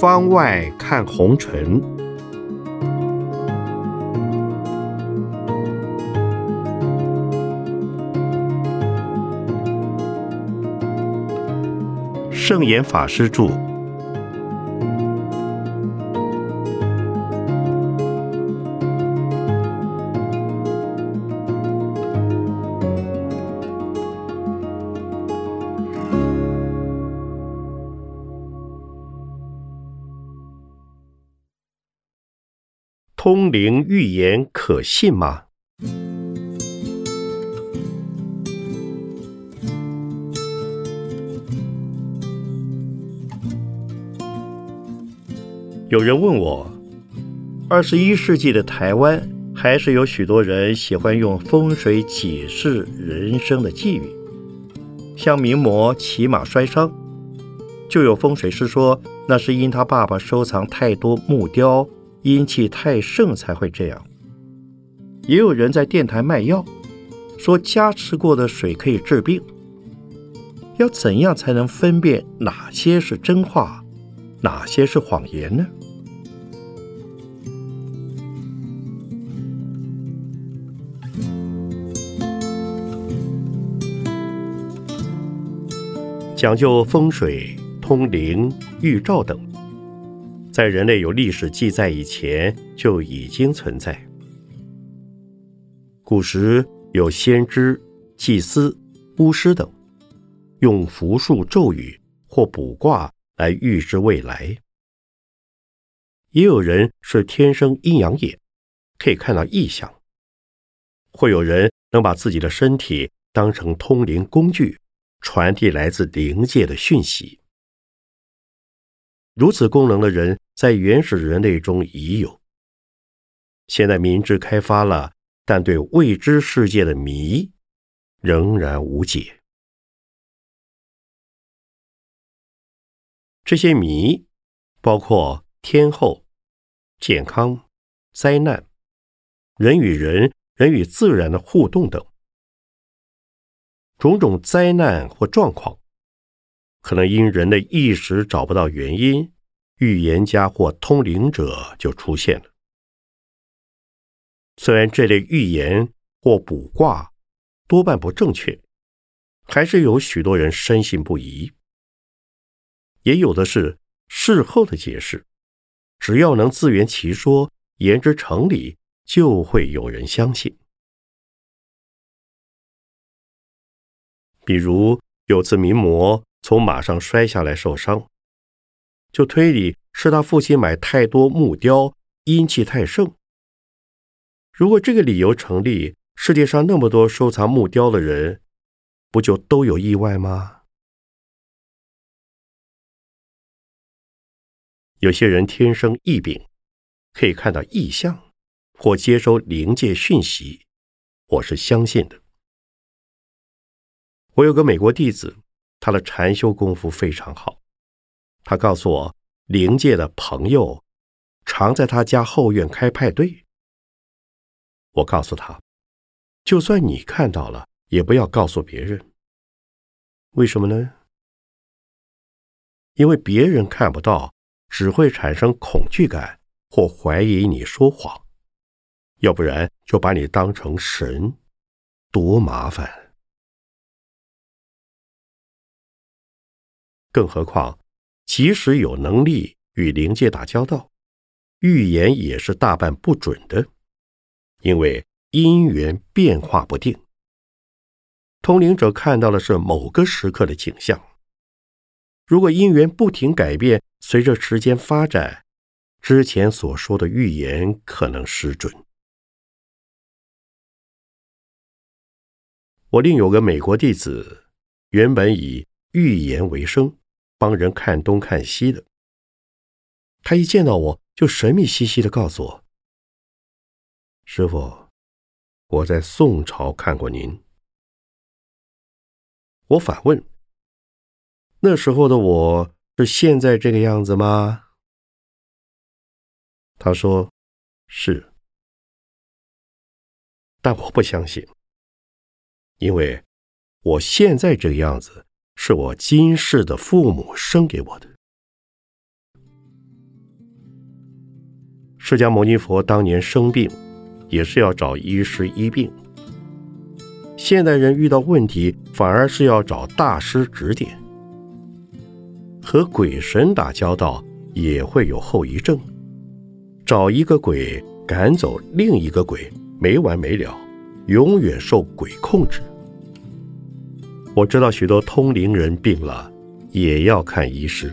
方外看红尘，圣严法师著。通灵预言可信吗？有人问我，二十一世纪的台湾，还是有许多人喜欢用风水解释人生的际遇，像名模骑马摔伤，就有风水师说那是因他爸爸收藏太多木雕。阴气太盛才会这样。也有人在电台卖药，说加持过的水可以治病。要怎样才能分辨哪些是真话，哪些是谎言呢？讲究风水、通灵、预兆等。在人类有历史记载以前就已经存在。古时有先知、祭司、巫师等，用符术、咒语或卜卦来预知未来。也有人是天生阴阳眼，可以看到异象。会有人能把自己的身体当成通灵工具，传递来自灵界的讯息。如此功能的人，在原始人类中已有。现在明智开发了，但对未知世界的谜仍然无解。这些谜包括天后、健康、灾难、人与人、人与自然的互动等种种灾难或状况。可能因人类一时找不到原因，预言家或通灵者就出现了。虽然这类预言或卜卦多半不正确，还是有许多人深信不疑。也有的是事后的解释，只要能自圆其说，言之成理，就会有人相信。比如有次名模。从马上摔下来受伤，就推理是他父亲买太多木雕，阴气太盛。如果这个理由成立，世界上那么多收藏木雕的人，不就都有意外吗？有些人天生异禀，可以看到异象或接收灵界讯息，我是相信的。我有个美国弟子。他的禅修功夫非常好，他告诉我，灵界的朋友常在他家后院开派对。我告诉他，就算你看到了，也不要告诉别人。为什么呢？因为别人看不到，只会产生恐惧感或怀疑你说谎，要不然就把你当成神，多麻烦。更何况，即使有能力与灵界打交道，预言也是大半不准的，因为因缘变化不定。通灵者看到的是某个时刻的景象，如果因缘不停改变，随着时间发展，之前所说的预言可能失准。我另有个美国弟子，原本以预言为生。帮人看东看西的，他一见到我就神秘兮兮的告诉我：“师傅，我在宋朝看过您。”我反问：“那时候的我是现在这个样子吗？”他说：“是。”但我不相信，因为我现在这个样子是我今世的父母生给我的。释迦牟尼佛当年生病，也是要找医师医病。现代人遇到问题，反而是要找大师指点。和鬼神打交道也会有后遗症，找一个鬼赶走另一个鬼，没完没了，永远受鬼控制。我知道许多通灵人病了，也要看医师。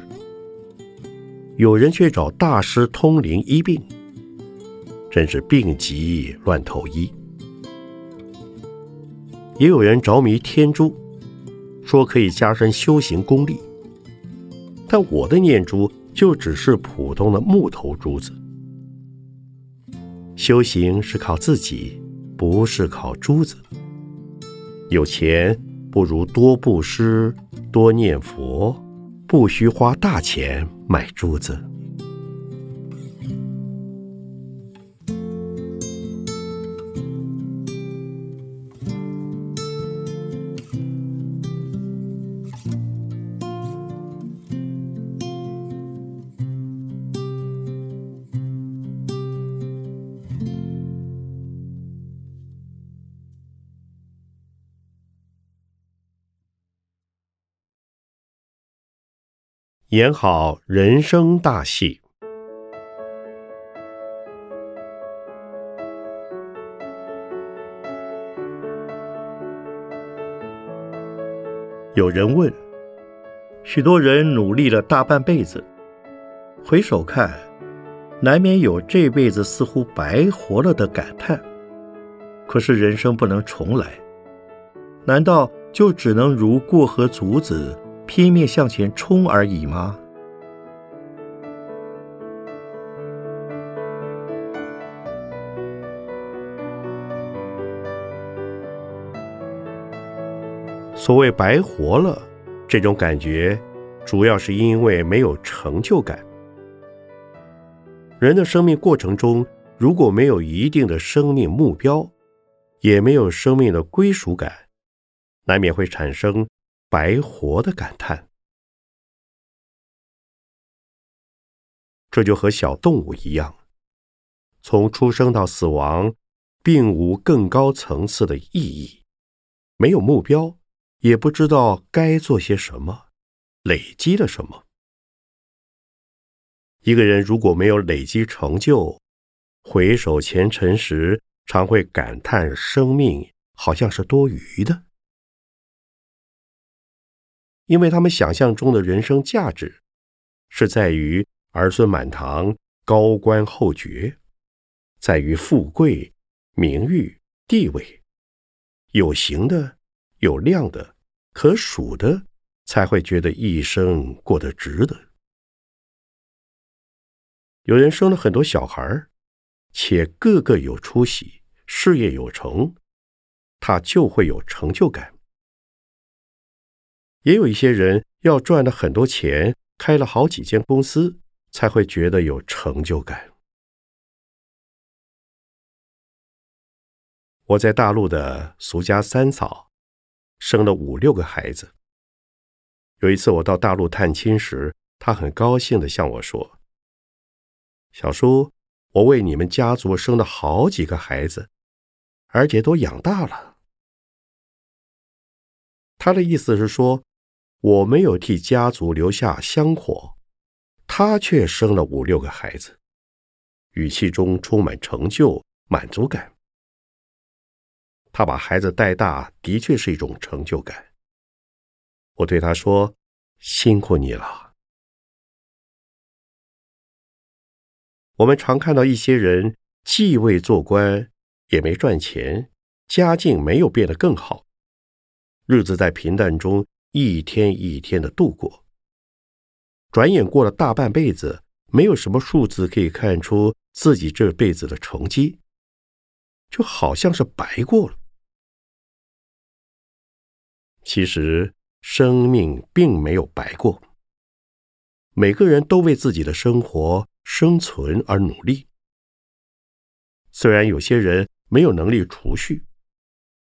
有人去找大师通灵医病，真是病急乱投医。也有人着迷天珠，说可以加深修行功力，但我的念珠就只是普通的木头珠子。修行是靠自己，不是靠珠子。有钱不如多布施，多念佛，不需花大钱买珠子。演好人生大戏。有人问：许多人努力了大半辈子，回首看，难免有这辈子似乎白活了的感叹。可是人生不能重来，难道就只能如过河卒子？拼命向前冲而已吗？所谓白活了，这种感觉，主要是因为没有成就感。人的生命过程中，如果没有一定的生命目标，也没有生命的归属感，难免会产生。白活的感叹，这就和小动物一样，从出生到死亡，并无更高层次的意义，没有目标，也不知道该做些什么，累积了什么。一个人如果没有累积成就，回首前尘时，常会感叹生命好像是多余的。因为他们想象中的人生价值，是在于儿孙满堂、高官厚爵，在于富贵、名誉、地位，有形的、有量的、可数的，才会觉得一生过得值得。有人生了很多小孩且个个有出息、事业有成，他就会有成就感。也有一些人要赚了很多钱，开了好几间公司，才会觉得有成就感。我在大陆的俗家三嫂，生了五六个孩子。有一次我到大陆探亲时，她很高兴的向我说：“小叔，我为你们家族生了好几个孩子，而且都养大了。”他的意思是说。我没有替家族留下香火，他却生了五六个孩子，语气中充满成就、满足感。他把孩子带大，的确是一种成就感。我对他说：“辛苦你了。”我们常看到一些人既未做官，也没赚钱，家境没有变得更好，日子在平淡中。一天一天的度过，转眼过了大半辈子，没有什么数字可以看出自己这辈子的成绩，就好像是白过了。其实生命并没有白过，每个人都为自己的生活生存而努力。虽然有些人没有能力储蓄，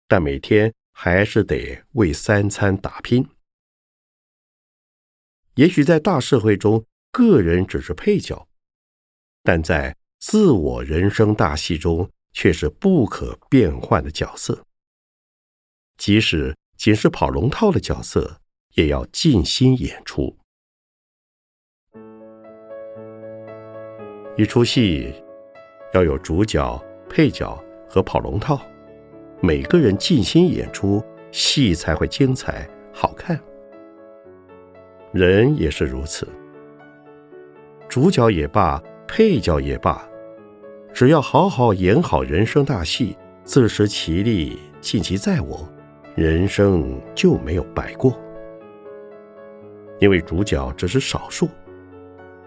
但每天还是得为三餐打拼。也许在大社会中，个人只是配角，但在自我人生大戏中，却是不可变换的角色。即使仅是跑龙套的角色，也要尽心演出。一出戏要有主角、配角和跑龙套，每个人尽心演出，戏才会精彩好看。人也是如此，主角也罢，配角也罢，只要好好演好人生大戏，自食其力，尽其在我，人生就没有白过。因为主角只是少数。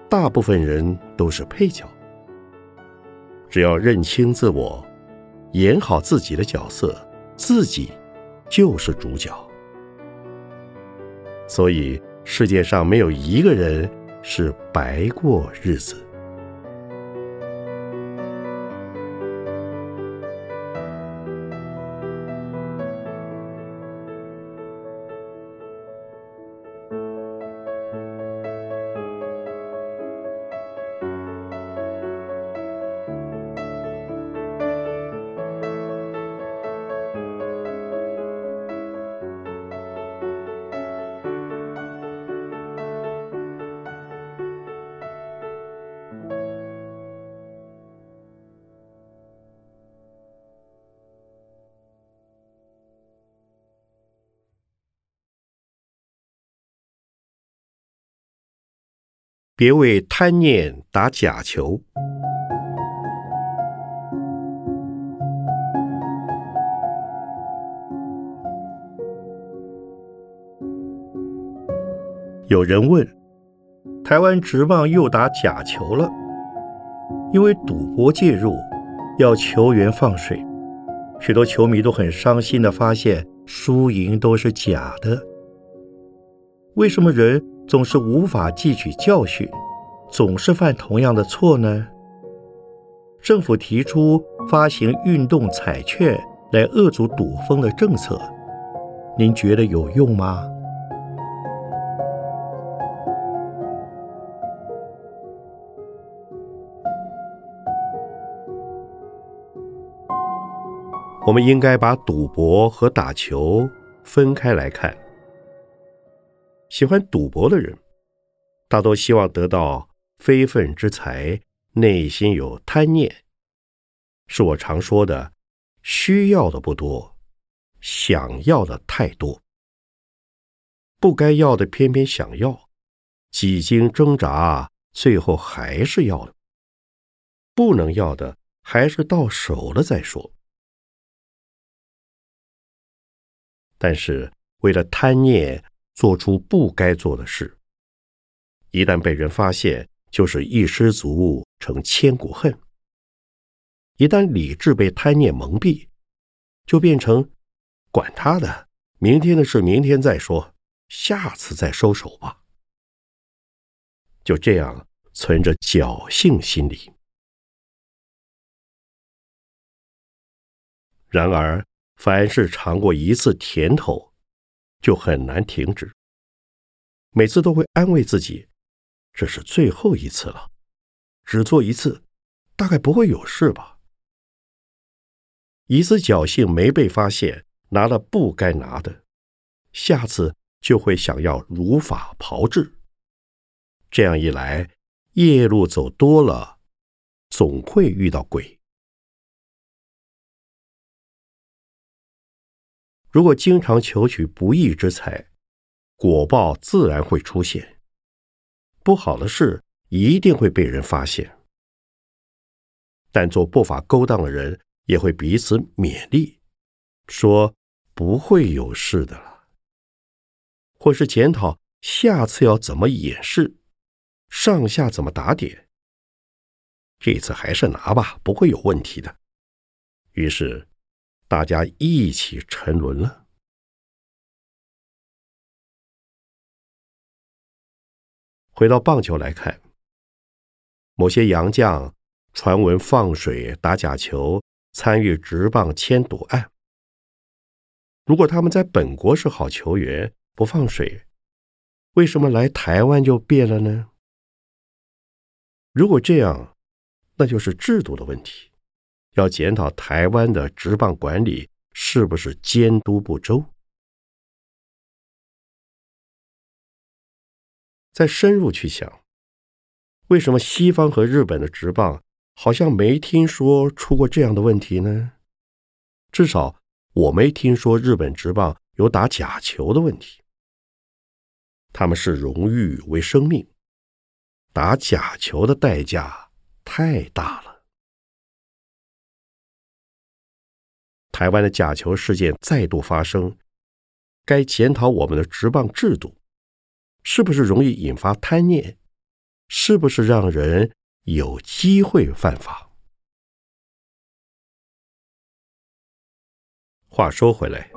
大部分人都是配角，只要认清自我，演好自己的角色，自己就是主角。所以世界上没有一个人是白过日子。别为贪念打假球。有人问：台湾职棒又打假球了？因为赌博介入，要球员放水，许多球迷都很伤心的发现，输赢都是假的。为什么人？总是无法汲取教训，总是犯同样的错呢？政府提出发行运动彩券来遏阻赌风的政策，您觉得有用吗？我们应该把赌博和打球分开来看。喜欢赌博的人，大多希望得到非分之财，内心有贪念，是我常说的：需要的不多，想要的太多。不该要的偏偏想要，几经挣扎，最后还是要了；不能要的，还是到手了再说。但是为了贪念。做出不该做的事，一旦被人发现，就是一失足成千古恨。一旦理智被贪念蒙蔽，就变成管他的，明天的事明天再说，下次再收手吧。就这样存着侥幸心理。然而，凡是尝过一次甜头，就很难停止。每次都会安慰自己，这是最后一次了，只做一次，大概不会有事吧。一次侥幸没被发现，拿了不该拿的，下次就会想要如法炮制。这样一来，夜路走多了，总会遇到鬼。如果经常求取不义之财，果报自然会出现。不好的事一定会被人发现，但做不法勾当的人也会彼此勉励，说不会有事的了，或是检讨下次要怎么掩饰，上下怎么打点。这次还是拿吧，不会有问题的。于是。大家一起沉沦了。回到棒球来看，某些洋将传闻放水打假球，参与职棒签赌案。如果他们在本国是好球员，不放水，为什么来台湾就变了呢？如果这样，那就是制度的问题，要检讨台湾的职棒管理是不是监督不周。再深入去想，为什么西方和日本的职棒好像没听说出过这样的问题呢？至少我没听说日本职棒有打假球的问题。他们视荣誉为生命，打假球的代价太大了。台湾的假球事件再度发生，该检讨我们的职棒制度。是不是容易引发贪念？是不是让人有机会犯法？话说回来，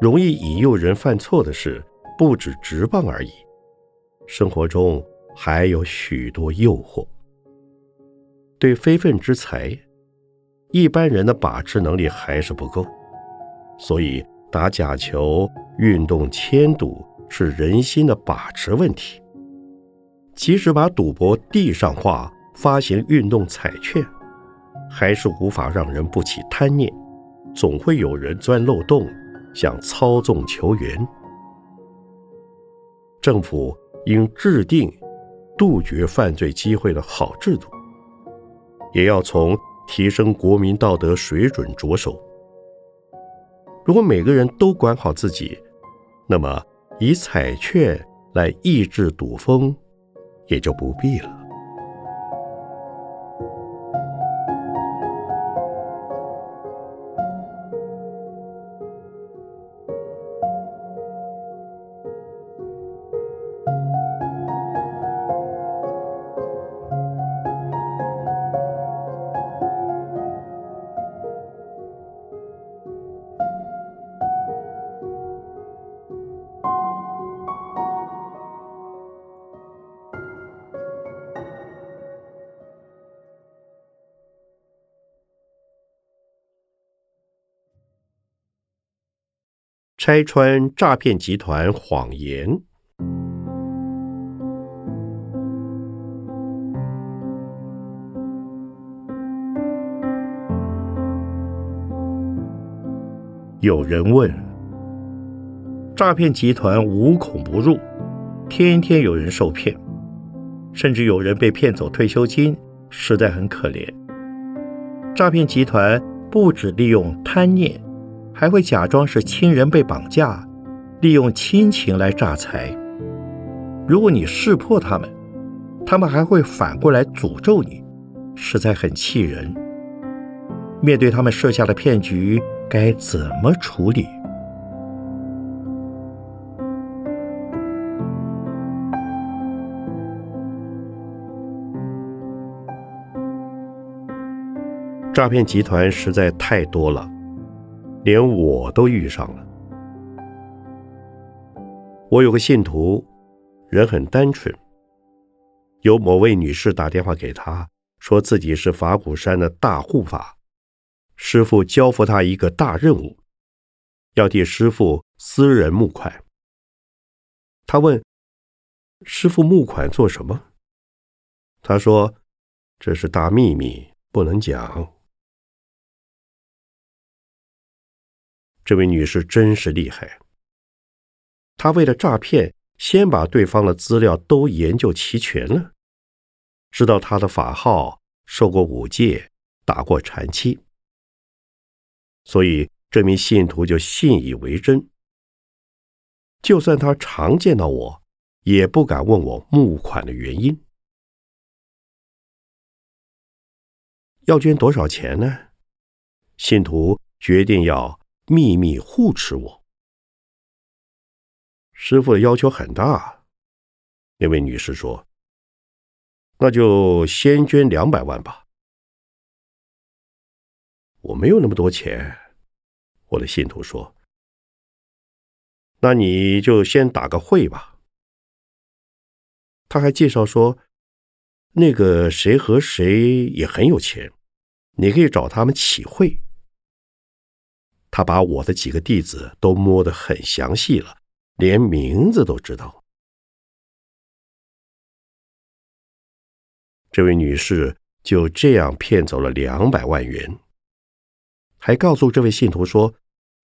容易引诱人犯错的事不止职棒而已，生活中还有许多诱惑。对非分之财，一般人的把持能力还是不够，所以打假球、运动签赌。是人心的把持问题。即使把赌博地上化，发行运动彩券，还是无法让人不起贪念。总会有人钻漏洞，想操纵球员。政府应制定杜绝犯罪机会的好制度，也要从提升国民道德水准着手。如果每个人都管好自己，那么。以彩券来抑制赌风，也就不必了。拆穿诈骗集团谎言。有人问：诈骗集团无孔不入，天天有人受骗，甚至有人被骗走退休金，实在很可怜。诈骗集团不止利用贪念。还会假装是亲人被绑架，利用亲情来诈财。如果你识破他们，他们还会反过来诅咒你，实在很气人。面对他们设下的骗局，该怎么处理？诈骗集团实在太多了。连我都遇上了。我有个信徒，人很单纯。有某位女士打电话给他，说自己是法鼓山的大护法，师傅交付他一个大任务，要替师傅私人募款。他问师傅募款做什么？他说这是大秘密，不能讲。这位女士真是厉害。她为了诈骗，先把对方的资料都研究齐全了，知道他的法号，受过五戒，打过禅期，所以这名信徒就信以为真。就算他常见到我，也不敢问我募款的原因。要捐多少钱呢？信徒决定要。秘密护持我，师傅的要求很大。那位女士说：“那就先捐两百万吧。”我没有那么多钱，我的信徒说：“那你就先打个会吧。”他还介绍说：“那个谁和谁也很有钱，你可以找他们起会。他把我的几个弟子都摸得很详细了，连名字都知道。这位女士就这样骗走了两百万元，还告诉这位信徒说：“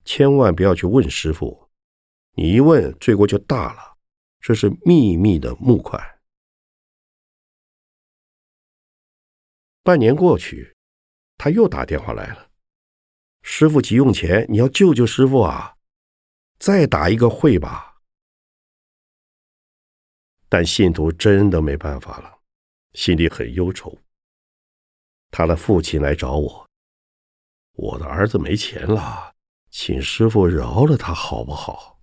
千万不要去问师傅，你一问罪过就大了，这是秘密的募款。”半年过去，他又打电话来了。师傅急用钱，你要救救师傅啊！再打一个会吧。但信徒真的没办法了，心里很忧愁。他的父亲来找我，我的儿子没钱了，请师傅饶了他好不好？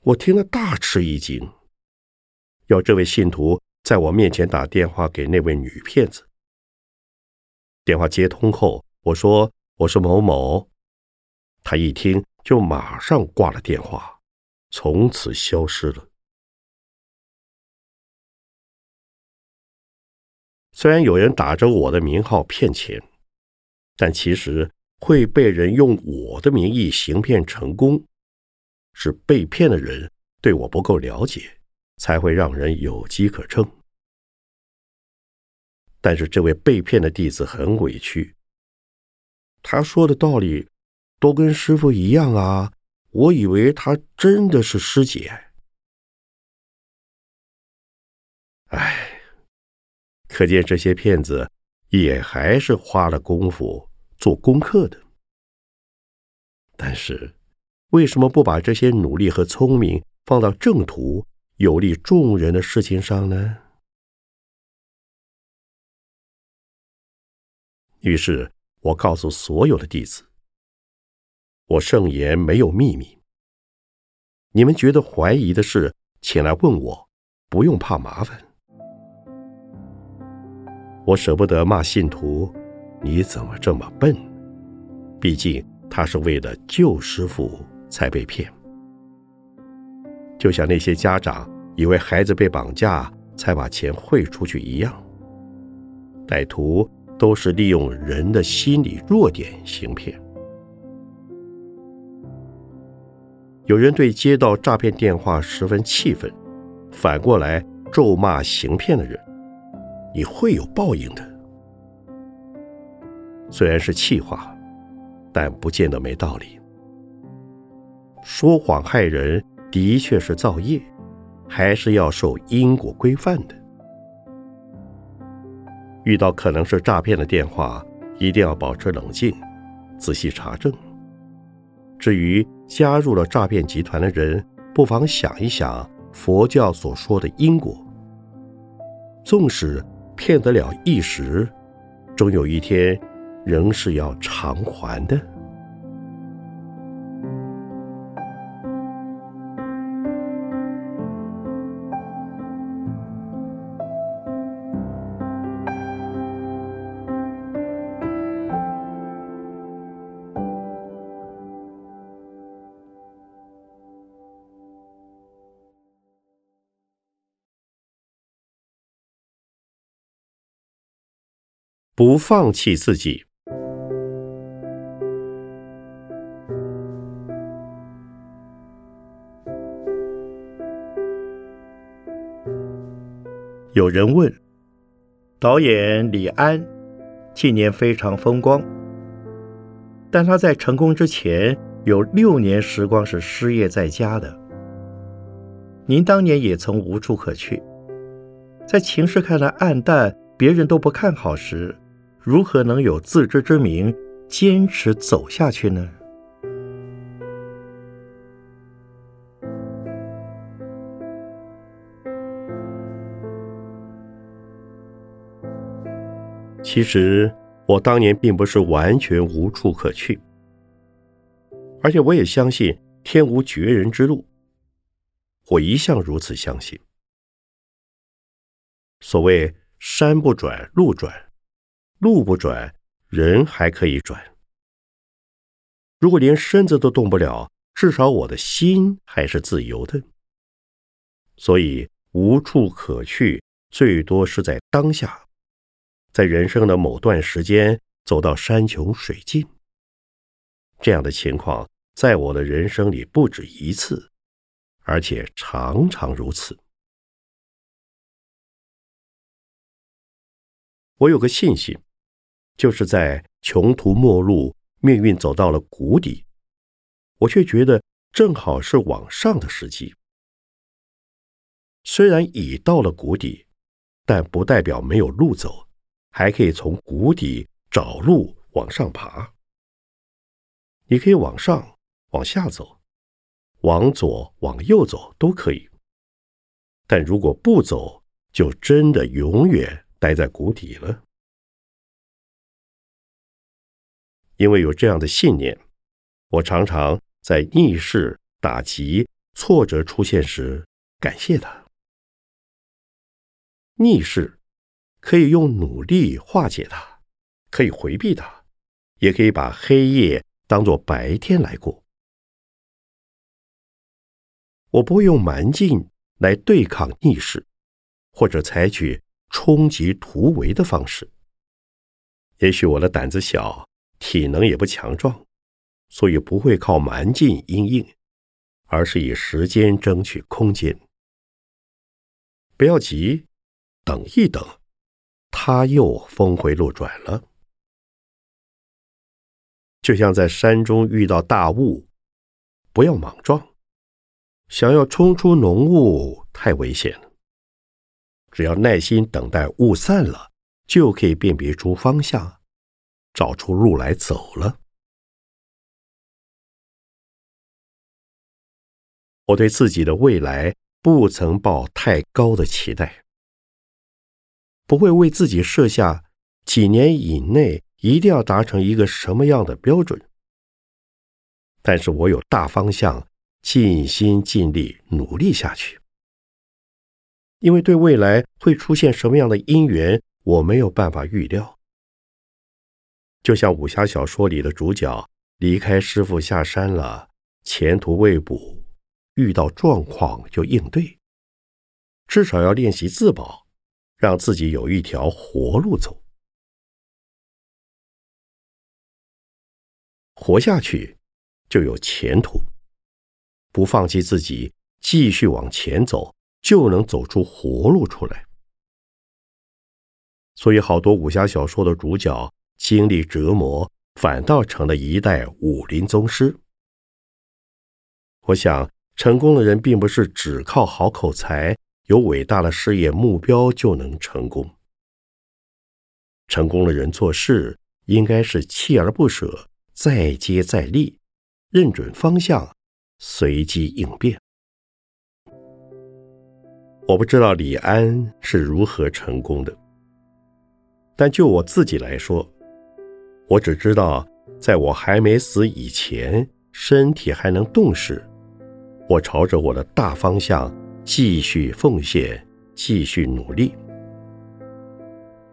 我听了大吃一惊，要这位信徒在我面前打电话给那位女骗子。电话接通后，我说：“我是某某。”他一听就马上挂了电话，从此消失了。虽然有人打着我的名号骗钱，但其实会被人用我的名义行骗成功，是被骗的人对我不够了解，才会让人有机可乘。但是这位被骗的弟子很委屈，他说的道理都跟师傅一样啊！我以为他真的是师姐。哎，可见这些骗子也还是花了功夫做功课的。但是，为什么不把这些努力和聪明放到正途、有利众人的事情上呢？于是我告诉所有的弟子：“我圣言没有秘密。你们觉得怀疑的事，请来问我，不用怕麻烦。我舍不得骂信徒，你怎么这么笨？毕竟他是为了救师傅才被骗，就像那些家长以为孩子被绑架才把钱汇出去一样，歹徒。”都是利用人的心理弱点行骗。有人对接到诈骗电话十分气愤，反过来咒骂行骗的人：“你会有报应的。”虽然是气话，但不见得没道理。说谎害人的确是造业，还是要受因果规范的。遇到可能是诈骗的电话，一定要保持冷静，仔细查证。至于加入了诈骗集团的人，不妨想一想佛教所说的因果。纵使骗得了一时，终有一天仍是要偿还的。不放弃自己。有人问：导演李安近年非常风光，但他在成功之前有六年时光是失业在家的。您当年也曾无处可去，在情势看来暗淡，别人都不看好时。如何能有自知之明，坚持走下去呢？其实我当年并不是完全无处可去，而且我也相信天无绝人之路。我一向如此相信。所谓山不转路转。路不转，人还可以转。如果连身子都动不了，至少我的心还是自由的。所以无处可去，最多是在当下，在人生的某段时间走到山穷水尽。这样的情况在我的人生里不止一次，而且常常如此。我有个信心，就是在穷途末路、命运走到了谷底，我却觉得正好是往上的时机。虽然已到了谷底，但不代表没有路走，还可以从谷底找路往上爬。你可以往上、往下走，往左、往右走都可以。但如果不走，就真的永远待在谷底了。因为有这样的信念，我常常在逆势、打击、挫折出现时感谢他。逆势可以用努力化解它，可以回避它，也可以把黑夜。当做白天来过，我不会用蛮劲来对抗逆势，或者采取冲击突围的方式。也许我的胆子小，体能也不强壮，所以不会靠蛮劲硬硬，而是以时间争取空间。不要急，等一等，他又峰回路转了。就像在山中遇到大雾，不要莽撞，想要冲出浓雾太危险了。只要耐心等待雾散了，就可以辨别出方向，找出路来走了。我对自己的未来不曾抱太高的期待，不会为自己设下几年以内。一定要达成一个什么样的标准？但是我有大方向，尽心尽力努力下去。因为对未来会出现什么样的因缘，我没有办法预料。就像武侠小说里的主角离开师傅下山了，前途未卜，遇到状况就应对，至少要练习自保，让自己有一条活路走。活下去，就有前途。不放弃自己，继续往前走，就能走出活路出来。所以，好多武侠小说的主角经历折磨，反倒成了一代武林宗师。我想，成功的人并不是只靠好口才、有伟大的事业目标就能成功。成功的人做事，应该是锲而不舍。再接再厉，认准方向，随机应变。我不知道李安是如何成功的，但就我自己来说，我只知道，在我还没死以前，身体还能动时，我朝着我的大方向继续奉献，继续努力。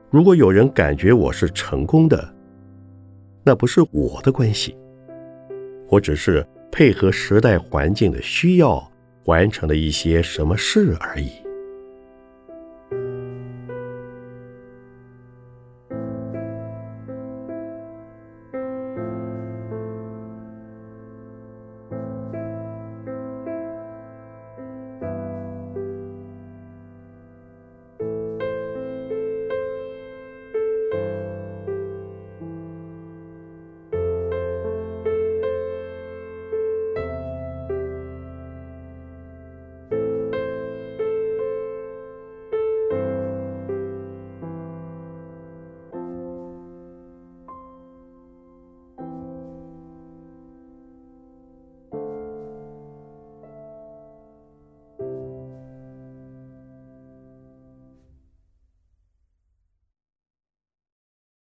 如果有人感觉我是成功的，那不是我的关系，我只是配合时代环境的需要，完成了一些什么事而已。